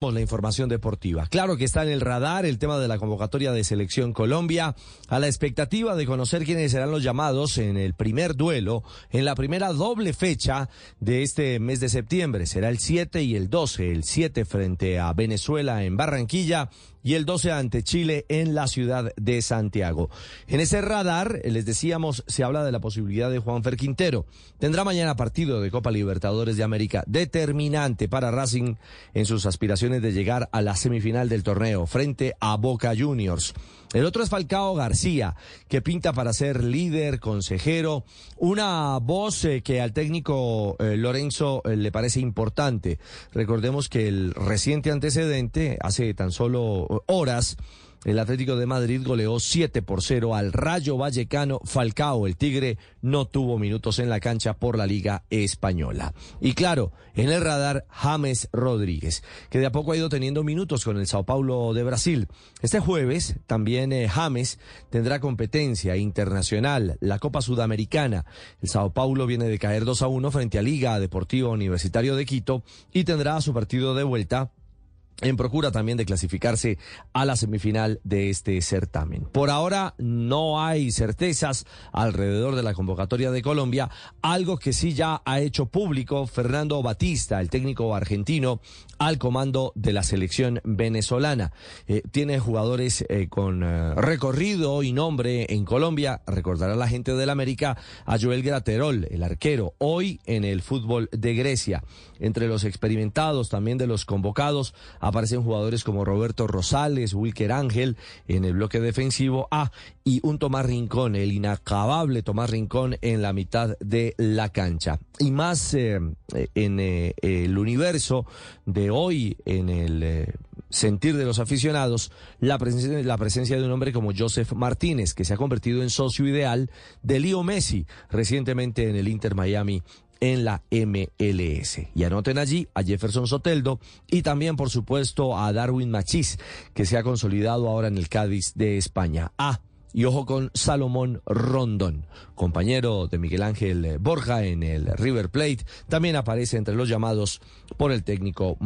La información deportiva. Claro que está en el radar el tema de la convocatoria de Selección Colombia, a la expectativa de conocer quiénes serán los llamados en el primer duelo, en la primera doble fecha de este mes de septiembre. Será el 7 y el 12, el 7 frente a Venezuela en Barranquilla y el 12 ante Chile en la ciudad de Santiago. En ese radar, les decíamos, se habla de la posibilidad de Juan Fer Quintero. Tendrá mañana partido de Copa Libertadores de América determinante para Racing en sus aspiraciones de llegar a la semifinal del torneo frente a Boca Juniors. El otro es Falcao García, que pinta para ser líder, consejero, una voz eh, que al técnico eh, Lorenzo eh, le parece importante. Recordemos que el reciente antecedente, hace tan solo horas, el Atlético de Madrid goleó 7 por 0 al Rayo Vallecano. Falcao, el Tigre, no tuvo minutos en la cancha por la Liga Española. Y claro, en el radar, James Rodríguez, que de a poco ha ido teniendo minutos con el Sao Paulo de Brasil. Este jueves también eh, James tendrá competencia internacional, la Copa Sudamericana. El Sao Paulo viene de caer 2 a 1 frente a Liga Deportiva Universitario de Quito y tendrá su partido de vuelta en procura también de clasificarse a la semifinal de este certamen. Por ahora no hay certezas alrededor de la convocatoria de Colombia, algo que sí ya ha hecho público Fernando Batista, el técnico argentino, al comando de la selección venezolana. Eh, tiene jugadores eh, con eh, recorrido y nombre en Colombia. Recordará la gente del América a Joel Graterol, el arquero, hoy en el fútbol de Grecia. Entre los experimentados, también de los convocados, aparecen jugadores como Roberto Rosales, Wilker Ángel en el bloque defensivo A y un Tomás Rincón, el inacabable Tomás Rincón en la mitad de la cancha. Y más eh, en eh, el universo de hoy, en el eh, sentir de los aficionados, la presencia, la presencia de un hombre como Joseph Martínez, que se ha convertido en socio ideal de Leo Messi, recientemente en el Inter Miami en la MLS. Y anoten allí a Jefferson Soteldo y también, por supuesto, a Darwin Machís, que se ha consolidado ahora en el Cádiz de España. Ah, y ojo con Salomón Rondón, compañero de Miguel Ángel Borja en el River Plate, también aparece entre los llamados por el técnico.